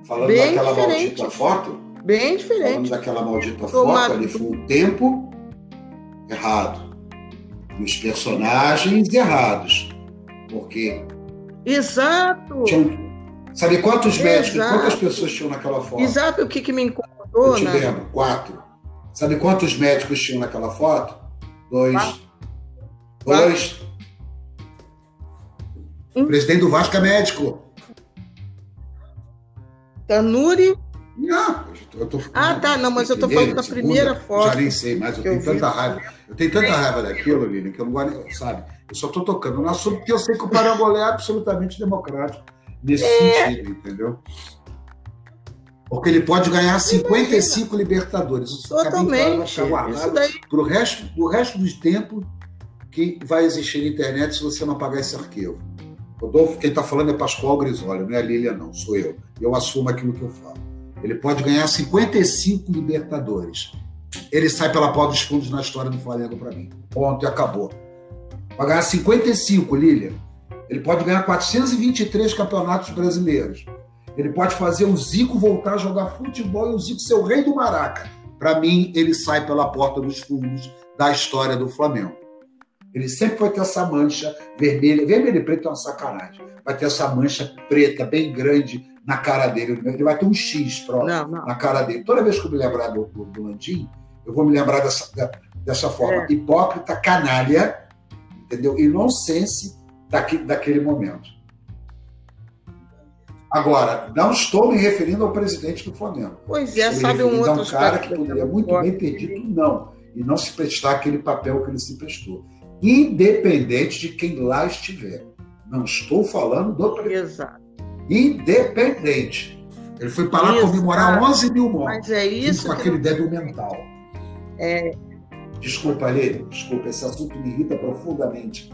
Falando bem daquela diferente. maldita foto? Bem diferente. Falando daquela maldita Tomado. foto, ali foi o tempo errado. Os personagens errados. Porque. Exato! Tinham, sabe quantos médicos, Exato. quantas pessoas tinham naquela foto? Exato, o que, que me incomodou? Eu te né? lembro, quatro. Sabe quantos médicos tinham naquela foto? Dois. Quatro. Dois. O presidente do Vasco é médico. Tanuri. Não, eu tô, Ah, tá, não, mas eu tô falando da primeira foto. Já nem sei, mas eu tenho eu tanta raiva. Eu tenho tanta raiva daquilo, Lili, que eu não guardo, sabe? Eu só tô tocando no assunto porque eu sei que o Parangolé é absolutamente democrático nesse é. sentido, entendeu? Porque ele pode ganhar 55 Libertadores. Isso Totalmente. para o resto, o resto do tempo que vai existir na internet se você não apagar esse arquivo. Rodolfo, quem está falando é Pascoal Grisoli, não é a Lília, não, sou eu. Eu assumo aquilo que eu falo. Ele pode ganhar 55 Libertadores. Ele sai pela porta dos fundos na história do Flamengo para mim. Ponto, e acabou. Vai ganhar 55, Lília. Ele pode ganhar 423 campeonatos brasileiros. Ele pode fazer o Zico voltar a jogar futebol e o Zico ser o rei do Maraca. Para mim, ele sai pela porta dos fundos da história do Flamengo. Ele sempre vai ter essa mancha vermelha. Vermelho e preto é uma sacanagem. Vai ter essa mancha preta bem grande na cara dele. Ele vai ter um X próprio não, não. na cara dele. Toda vez que eu me lembrar do, do, do Landim, eu vou me lembrar dessa, dessa forma. É. Hipócrita, canalha, entendeu? E nonsense daqui, daquele momento. Agora, não estou me referindo ao presidente do Flamengo. Pois é, sabe um outro um cara que poderia muito bem ter dito não e não se prestar aquele papel que ele se prestou, independente de quem lá estiver. Não estou falando do presidente. Exato. Independente. Ele foi para lá comemorar 11 mil mortes. Mas é isso. Com aquele débil mental. É... Desculpa, Lê, desculpa, esse assunto me irrita profundamente.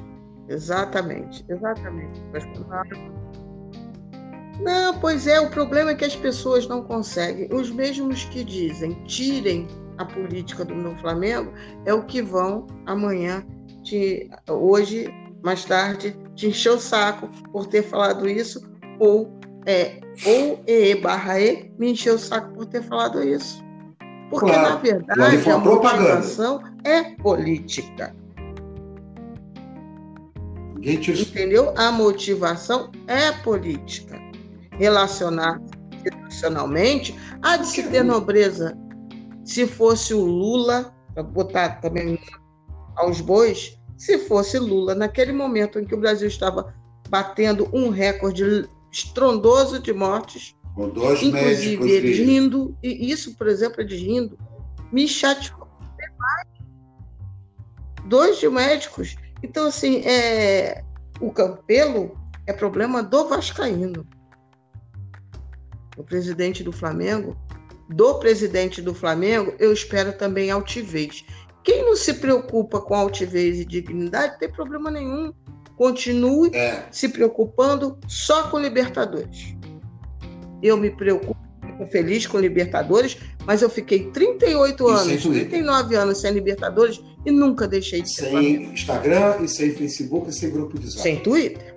Exatamente, exatamente. Não, pois é, o problema é que as pessoas não conseguem. Os mesmos que dizem tirem a política do meu Flamengo é o que vão amanhã, te, hoje, mais tarde, te encher o saco por ter falado isso, ou é, ou E barra E me encher o saco por ter falado isso. Porque, claro, na verdade, a motivação é política. Entendeu? A motivação é política relacionar institucionalmente, há de se ter nobreza. Se fosse o Lula, para botar também aos bois, se fosse Lula, naquele momento em que o Brasil estava batendo um recorde estrondoso de mortes, inclusive eles rindo, e isso, por exemplo, eles rindo, me chateou Dois de médicos. Então, assim, é, o Campelo é problema do Vascaíno o presidente do Flamengo, do presidente do Flamengo, eu espero também altivez. Quem não se preocupa com altivez e dignidade tem problema nenhum. Continue é. se preocupando só com Libertadores. Eu me preocupo, fico feliz com Libertadores, mas eu fiquei 38 e anos, 39 anos sem Libertadores e nunca deixei de ser. Sem. Instagram e sem Facebook e sem grupo de zap. Sem Twitter.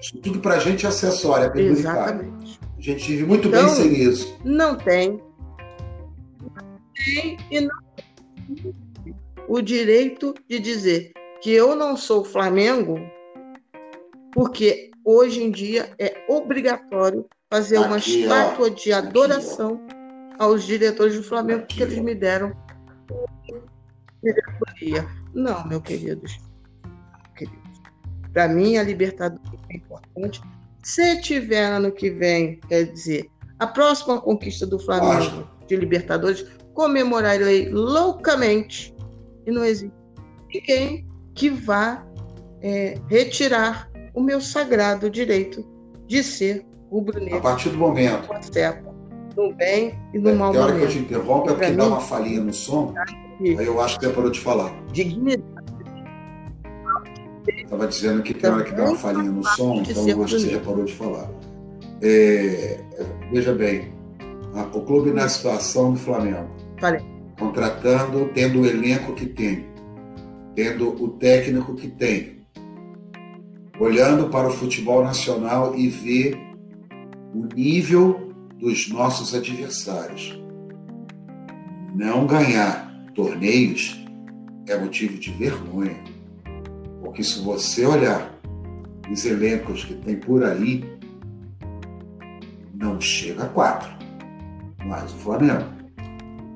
Isso tudo para a gente é acessório, é Exatamente. A gente vive muito então, bem sem isso. Não tem. Tem e não tem o direito de dizer que eu não sou Flamengo, porque hoje em dia é obrigatório fazer aqui, uma estátua ó, de adoração aqui, aos diretores do Flamengo, aqui, porque eles me deram diretoria. Não, meu queridos. Para mim, a Libertadores é importante. Se tiver ano que vem, quer dizer, a próxima conquista do Flamengo de Libertadores, comemorarei loucamente. E não existe ninguém que vá é, retirar o meu sagrado direito de ser rubro-negro. A partir do momento. No bem e no é, mal. Tem hora que eu te interrompo é porque dá uma falhinha no som, aí eu acho que você parou de falar. Dignidade Estava dizendo que tem hora que dá uma falhinha no som, então hoje você já parou de falar. É, veja bem, o clube na situação do Flamengo, contratando, tendo o elenco que tem, tendo o técnico que tem, olhando para o futebol nacional e ver o nível dos nossos adversários. Não ganhar torneios é motivo de vergonha. Porque se você olhar os elencos que tem por aí, não chega a quatro, mais o Flamengo.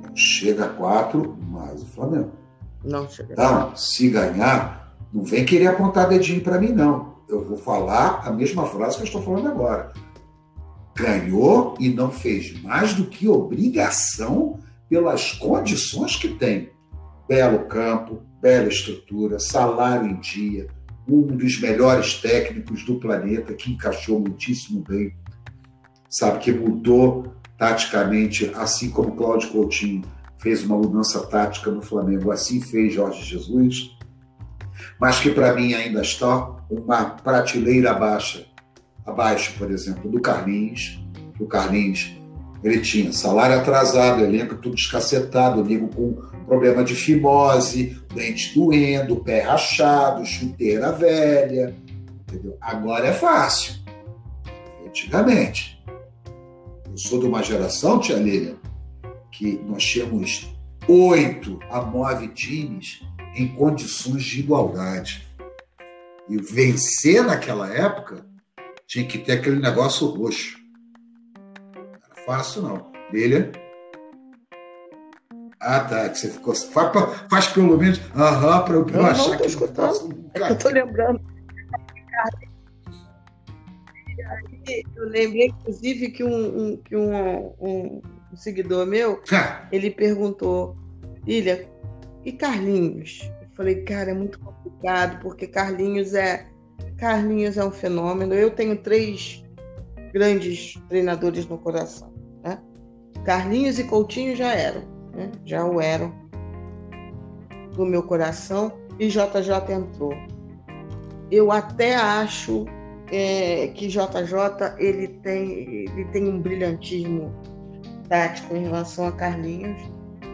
Não chega a quatro, mais o Flamengo. Não chega. Então, se ganhar, não vem querer apontar dedinho para mim, não. Eu vou falar a mesma frase que eu estou falando agora. Ganhou e não fez mais do que obrigação pelas condições que tem. Belo campo, bela estrutura, salário em dia, um dos melhores técnicos do planeta que encaixou muitíssimo bem, sabe que mudou taticamente, assim como Cláudio Coutinho fez uma mudança tática no Flamengo, assim fez Jorge Jesus, mas que para mim ainda está uma prateleira abaixo, abaixo, por exemplo, do Carlinhos, o Carlinhos ele tinha salário atrasado, elenco tudo escacetado, amigo com problema de fimose, dente doendo, pé rachado, chuteira velha. Entendeu? Agora é fácil. Antigamente. Eu sou de uma geração, tia Lília, que nós tínhamos oito a nove times em condições de igualdade. E vencer naquela época tinha que ter aquele negócio roxo. Não era fácil, não. Lília? Ah, tá. Que você ficou. Faz, faz pelo menos. Aham, para eu, eu achar não, tô que. Escutando. Eu tô lembrando. eu lembrei, inclusive, que um, um que um, um, seguidor meu, ele perguntou, Ilha, e Carlinhos? Falei, cara, é muito complicado, porque Carlinhos é Carlinhos é um fenômeno. Eu tenho três grandes treinadores no coração. Né? Carlinhos e Coutinho já eram né? já o eram do meu coração e JJ entrou. Eu até acho é, que JJ ele tem, ele tem um brilhantismo tático em relação a Carlinhos,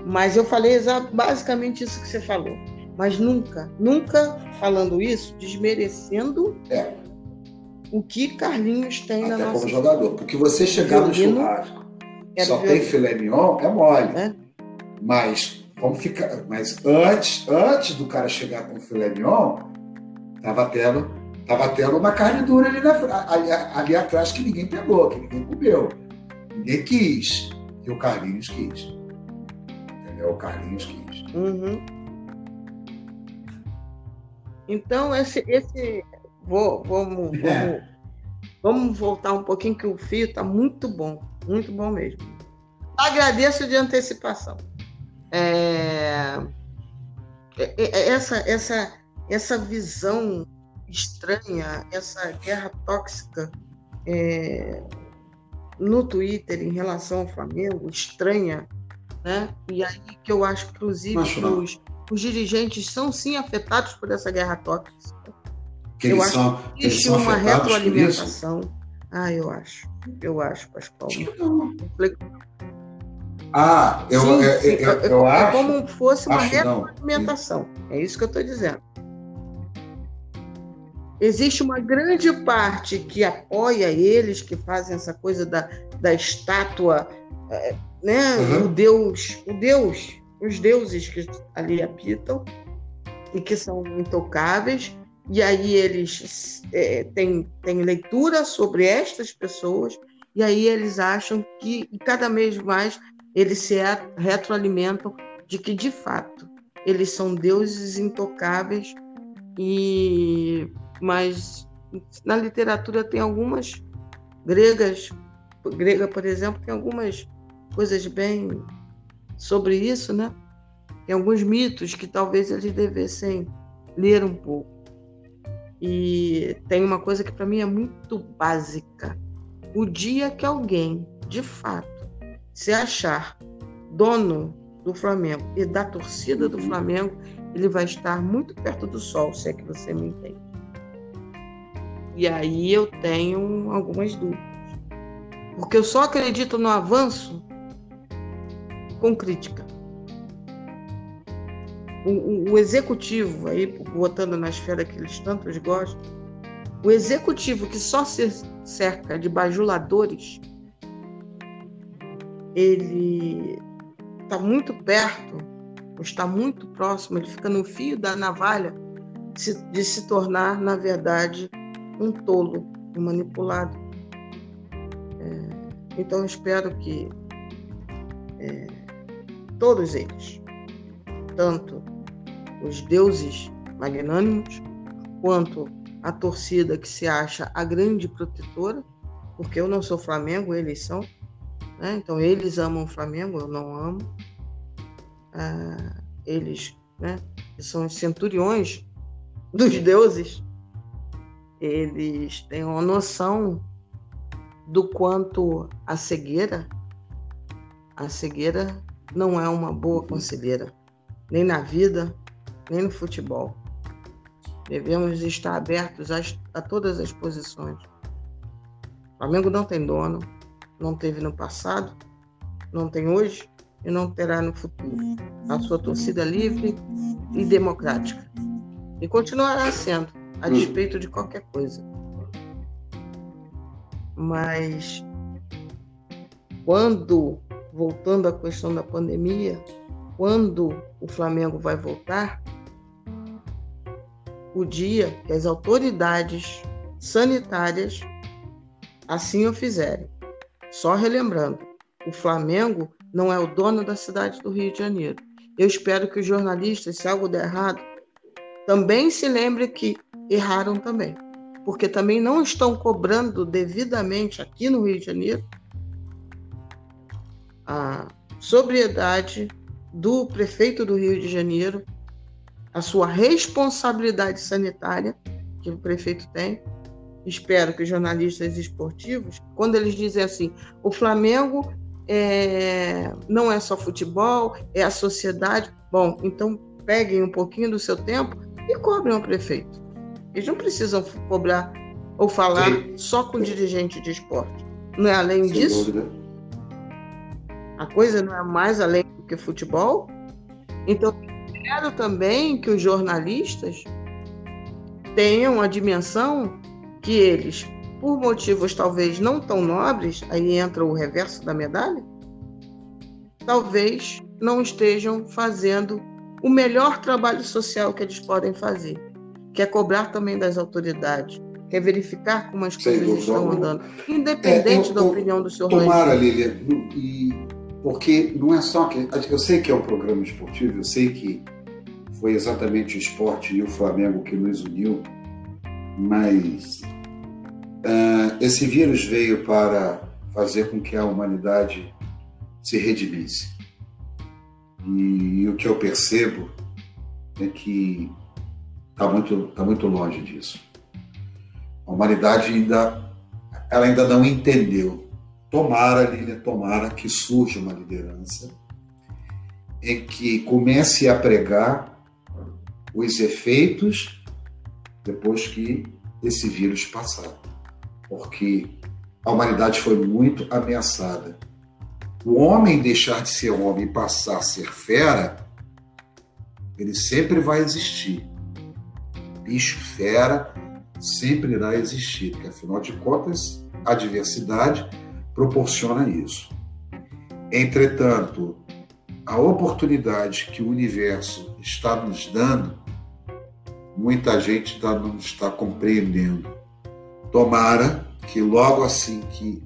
mas eu falei basicamente isso que você falou. Mas nunca, nunca falando isso, desmerecendo é. o que Carlinhos tem Até na nossa como jogador. Porque você chegar no churrasco, só tem filé mignon, é mole. É? Mas vamos ficar. Mas antes, antes do cara chegar com filé mignon, tava tendo, tava tendo uma carne dura ali, na, ali, ali atrás que ninguém pegou, que ninguém comeu. Ninguém quis. E o Carlinhos quis. Entendeu? O Carlinhos quis. Uhum. Então, esse. esse vou, vamos, vamos, é. vamos voltar um pouquinho, que o fio está muito bom. Muito bom mesmo. Agradeço de antecipação. É, é, é, essa, essa, essa visão estranha, essa guerra tóxica é, no Twitter em relação ao Flamengo, estranha, né? E aí que eu acho, inclusive, que os, os dirigentes são sim afetados por essa guerra tóxica. Que eu acho são, que existe uma retroalimentação. Ah, eu acho. Eu acho, Pascoal. Ah, eu, sim, eu, sim. eu, eu, é, acho. É como fosse uma retroalimentação. É isso que eu estou dizendo. Existe uma grande parte que apoia eles, que fazem essa coisa da, da estátua, é, né? Uhum. O Deus, o Deus, os deuses que ali apitam e que são intocáveis. E aí eles é, têm, têm leitura sobre estas pessoas, e aí eles acham que cada vez mais eles se retroalimentam de que, de fato, eles são deuses intocáveis e mas na literatura tem algumas gregas, grega, por exemplo, tem algumas coisas bem sobre isso, né? Tem alguns mitos que talvez eles devessem ler um pouco. E tem uma coisa que para mim é muito básica. O dia que alguém, de fato, se achar dono do Flamengo e da torcida do Flamengo, ele vai estar muito perto do sol, se é que você me entende. E aí eu tenho algumas dúvidas. Porque eu só acredito no avanço com crítica. o, o executivo, aí botando na esfera que eles tantos gostam, o executivo que só se cerca de bajuladores, ele está muito perto, está muito próximo, ele fica no fio da navalha de se tornar, na verdade, um tolo, um manipulado. É, então, espero que é, todos eles, tanto os deuses magnânimos, quanto a torcida que se acha a grande protetora, porque eu não sou Flamengo, eles são, né? então eles amam o Flamengo, eu não amo. Ah, eles, né, são os centuriões dos deuses, eles têm uma noção do quanto a cegueira, a cegueira não é uma boa conselheira, nem na vida, nem no futebol. Devemos estar abertos a, a todas as posições. O Flamengo não tem dono, não teve no passado, não tem hoje e não terá no futuro. A sua torcida livre e democrática. E continuará sendo, a despeito de qualquer coisa. Mas quando, voltando à questão da pandemia, quando o Flamengo vai voltar, o dia que as autoridades sanitárias assim o fizerem. Só relembrando, o Flamengo não é o dono da cidade do Rio de Janeiro. Eu espero que os jornalistas, se algo der errado, também se lembrem que erraram também. Porque também não estão cobrando devidamente aqui no Rio de Janeiro a sobriedade do prefeito do Rio de Janeiro, a sua responsabilidade sanitária que o prefeito tem. Espero que os jornalistas esportivos, quando eles dizem assim, o Flamengo é, não é só futebol, é a sociedade. Bom, então peguem um pouquinho do seu tempo e cobrem o prefeito. Eles não precisam cobrar ou falar Sim. só com dirigente de esporte. Não é além Sem disso? Dúvida. A coisa não é mais além do que futebol? Então, quero também que os jornalistas tenham a dimensão que eles, por motivos talvez não tão nobres, aí entra o reverso da medalha, talvez não estejam fazendo o melhor trabalho social que eles podem fazer, que é cobrar também das autoridades, que é verificar como as coisas estão andando, independente é, eu, da opinião do senhor Tomara, Lília, e, porque não é só que. Eu sei que é um programa esportivo, eu sei que foi exatamente o esporte e o Flamengo que nos uniu, mas uh, esse vírus veio para fazer com que a humanidade se redimisse. E, e o que eu percebo é que está muito, tá muito longe disso. A humanidade ainda, ela ainda não entendeu. Tomara, Lília, tomara que surja uma liderança em que comece a pregar os efeitos depois que esse vírus passar. Porque a humanidade foi muito ameaçada o homem deixar de ser homem e passar a ser fera, ele sempre vai existir. Bicho, fera, sempre irá existir, porque afinal de contas, a diversidade proporciona isso. Entretanto, a oportunidade que o universo está nos dando, muita gente tá, não está compreendendo. Tomara que logo assim que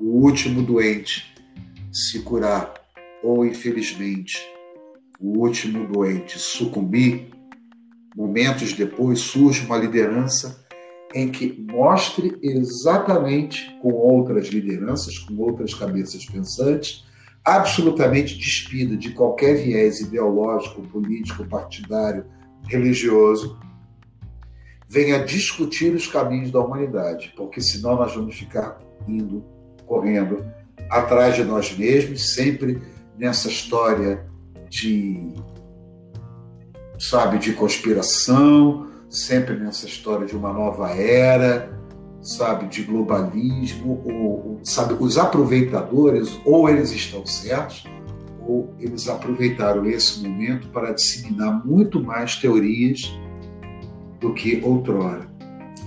o último doente se curar ou, infelizmente, o último doente sucumbir, momentos depois surge uma liderança em que mostre exatamente com outras lideranças, com outras cabeças pensantes, absolutamente despida de qualquer viés ideológico, político, partidário, religioso, venha discutir os caminhos da humanidade, porque senão nós vamos ficar indo, correndo atrás de nós mesmos, sempre nessa história de, sabe, de conspiração, sempre nessa história de uma nova era, sabe, de globalismo, ou, sabe, os aproveitadores, ou eles estão certos, ou eles aproveitaram esse momento para disseminar muito mais teorias do que outrora.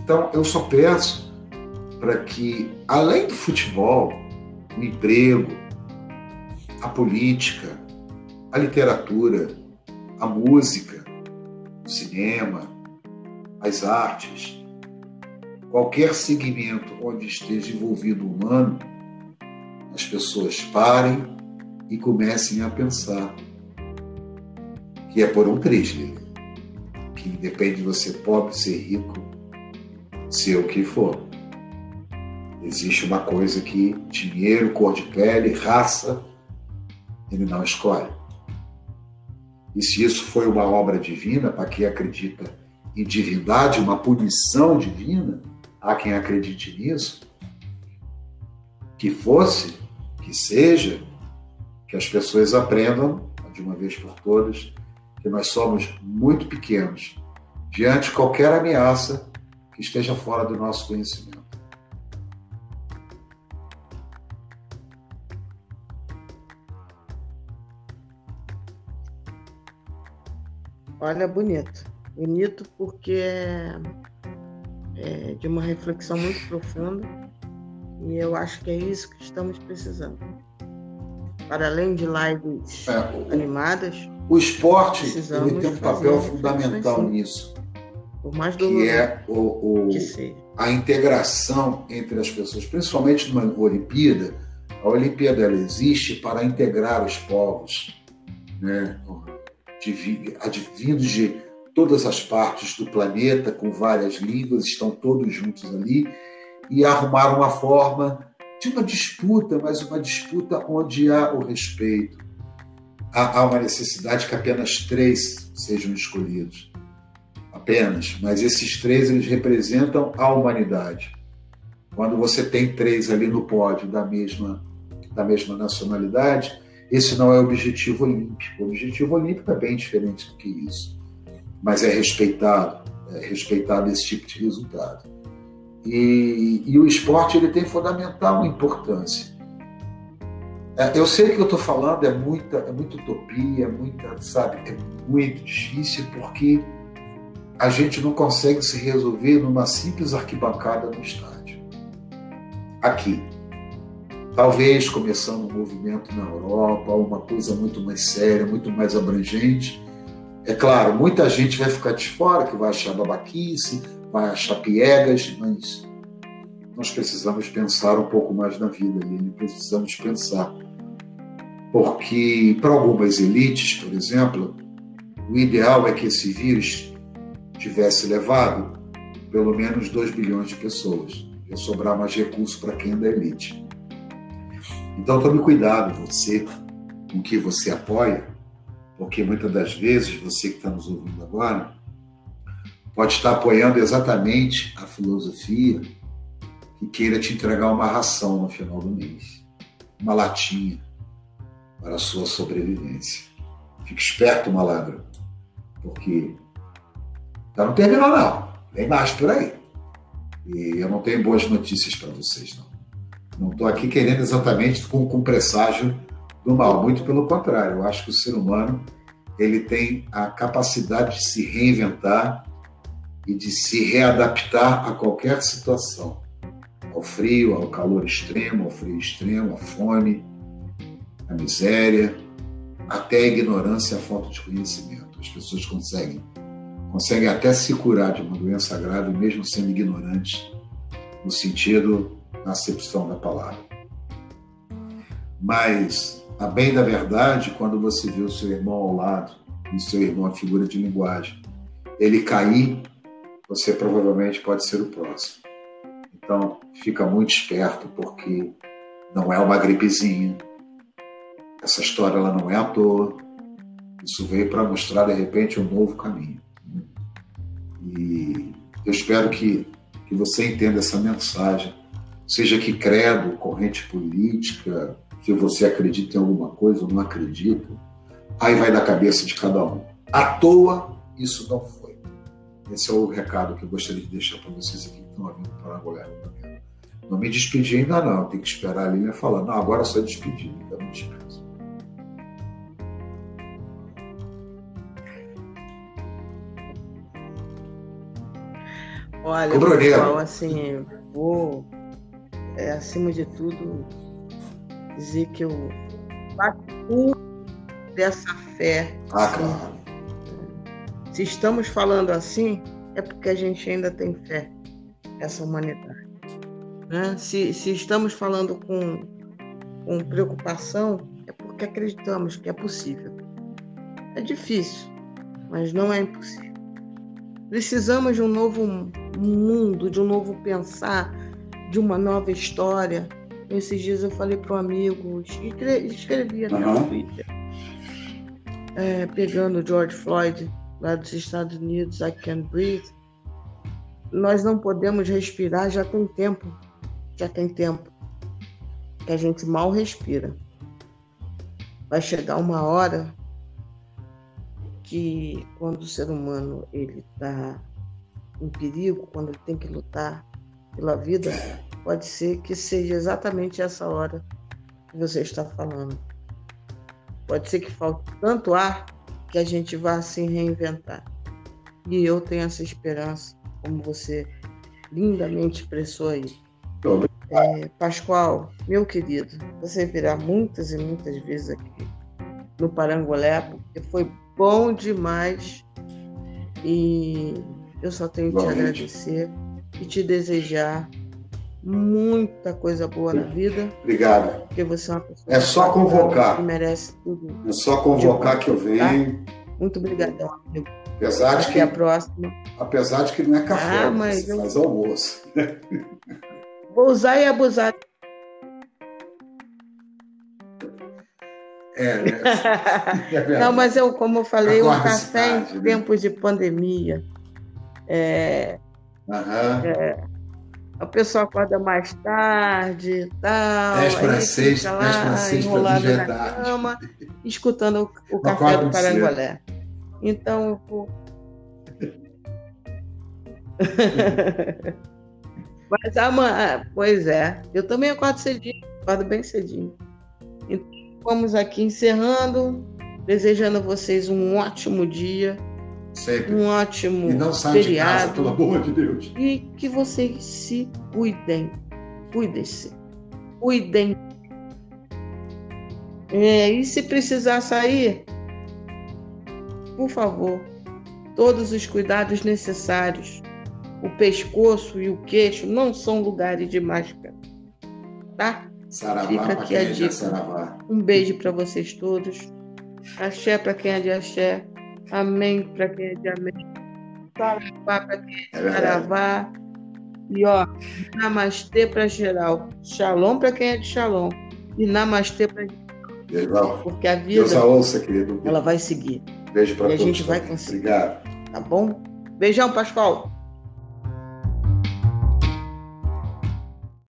Então, eu só peço para que, além do futebol, o emprego, a política, a literatura, a música, o cinema, as artes, qualquer segmento onde esteja envolvido o humano, as pessoas parem e comecem a pensar que é por um trisle, que independe de você pobre, ser rico, ser o que for. Existe uma coisa que dinheiro, cor de pele, raça, ele não escolhe. E se isso foi uma obra divina, para quem acredita em divindade, uma punição divina, há quem acredite nisso, que fosse, que seja, que as pessoas aprendam, de uma vez por todas, que nós somos muito pequenos diante de qualquer ameaça que esteja fora do nosso conhecimento. Olha, bonito. Bonito porque é, é de uma reflexão muito profunda e eu acho que é isso que estamos precisando. Para além de lives é, o, animadas, o esporte ele tem um papel fundamental nisso. Por mais que é o, o que a integração entre as pessoas, principalmente numa Olimpíada. A Olimpíada ela existe para integrar os povos, né? advindos de todas as partes do planeta, com várias línguas, estão todos juntos ali, e arrumar uma forma de uma disputa, mas uma disputa onde há o respeito. Há, há uma necessidade que apenas três sejam escolhidos. Apenas. Mas esses três eles representam a humanidade. Quando você tem três ali no pódio da mesma, da mesma nacionalidade, esse não é o objetivo olímpico. O objetivo olímpico é bem diferente do que isso. Mas é respeitado, é respeitado esse tipo de resultado. E, e o esporte ele tem fundamental importância. É, eu sei que eu estou falando é muita, é muita utopia, é muita, sabe, é muito difícil porque a gente não consegue se resolver numa simples arquibancada no estádio. Aqui, talvez começando um movimento na Europa, uma coisa muito mais séria, muito mais abrangente. É claro, muita gente vai ficar de fora, que vai achar babaquice, vai achar piegas, mas nós precisamos pensar um pouco mais na vida, Lili, precisamos pensar. Porque para algumas elites, por exemplo, o ideal é que esse vírus tivesse levado pelo menos 2 bilhões de pessoas. Ia sobrar mais recurso para quem é da elite. Então tome cuidado, você, com que você apoia, porque muitas das vezes você que está nos ouvindo agora pode estar apoiando exatamente a filosofia que queira te entregar uma ração no final do mês, uma latinha para a sua sobrevivência. Fique esperto, malandro, porque já não terminou não, vem mais por aí. E eu não tenho boas notícias para vocês, não. Não estou aqui querendo exatamente com, com presságio do mal, muito pelo contrário. Eu acho que o ser humano ele tem a capacidade de se reinventar e de se readaptar a qualquer situação, ao frio, ao calor extremo, ao frio extremo, à fome, à miséria, até a ignorância a falta de conhecimento. As pessoas conseguem conseguem até se curar de uma doença grave mesmo sendo ignorantes no sentido na acepção da palavra. Mas, a bem da verdade, quando você vê o seu irmão ao lado, e seu irmão a figura de linguagem, ele cair, você provavelmente pode ser o próximo. Então, fica muito esperto, porque não é uma gripezinha. Essa história ela não é à toa. Isso veio para mostrar, de repente, um novo caminho. E eu espero que, que você entenda essa mensagem seja que credo, corrente política, se você acredita em alguma coisa ou não acredita, aí vai da cabeça de cada um. À toa, isso não foi. Esse é o recado que eu gostaria de deixar para vocês aqui que estão vindo para Angola. Não me despedi ainda não, tem que esperar a Lilian falar. Não, agora é só despedir, eu me despeço. Olha, pessoal, assim, vou é, acima de tudo, dizer que eu parto dessa fé. Ah, assim, claro. Se estamos falando assim, é porque a gente ainda tem fé nessa humanidade. Né? Se, se estamos falando com, com preocupação, é porque acreditamos que é possível. É difícil, mas não é impossível. Precisamos de um novo mundo, de um novo pensar, de uma nova história. Esses dias eu falei para um amigo, escrevi até uhum. no Twitter, é, pegando George Floyd lá dos Estados Unidos, I Can't Breathe. Nós não podemos respirar já tem tempo, já tem tempo que a gente mal respira. Vai chegar uma hora que quando o ser humano ele está em perigo, quando ele tem que lutar pela vida, pode ser que seja exatamente essa hora que você está falando. Pode ser que falte tanto ar que a gente vá se reinventar. E eu tenho essa esperança, como você lindamente expressou aí. É, Pascoal, meu querido, você virá muitas e muitas vezes aqui no Parangolé, porque foi bom demais. E eu só tenho que te agradecer e te desejar muita coisa boa na vida. Obrigado. Porque você é uma pessoa é só convocar. que merece tudo. É só convocar que eu venho. Tá? Muito obrigadão, amigo. Apesar de Até que, a próxima. Apesar de que não é café, ah, mas eu... faz almoço. Vou usar e abusar É, né? é Não, mas eu, como eu falei, um café tarde, em né? tempos de pandemia. É, uhum. é, a pessoa acorda mais tarde e tal. 10 para 6, 10 para 6 enrolado na cama, escutando o, o café do Parangolé. Então eu vou. Mas amanhã, pois é, eu também acordo cedinho, acordo bem cedinho. Então, vamos aqui encerrando, desejando a vocês um ótimo dia. Sempre. Um ótimo e não feriado. De casa, pelo amor de Deus. E que vocês se cuidem. Cuidem-se. Cuidem. É, e se precisar sair, por favor, todos os cuidados necessários. O pescoço e o queixo não são lugares de máscara. Tá? Saravá Fica aqui a é dica. Um beijo para vocês todos. Axé para quem é de axé. Amém para quem é de amém. Saravá para quem é de saravá. E ó, namastê para geral. Shalom para quem é de shalom. E namastê para geral. Porque a vida Deus a ouça, querido. ela vai seguir. Beijo para todos. E a gente vai conseguir. Obrigado. Tá bom? Beijão, Pascoal.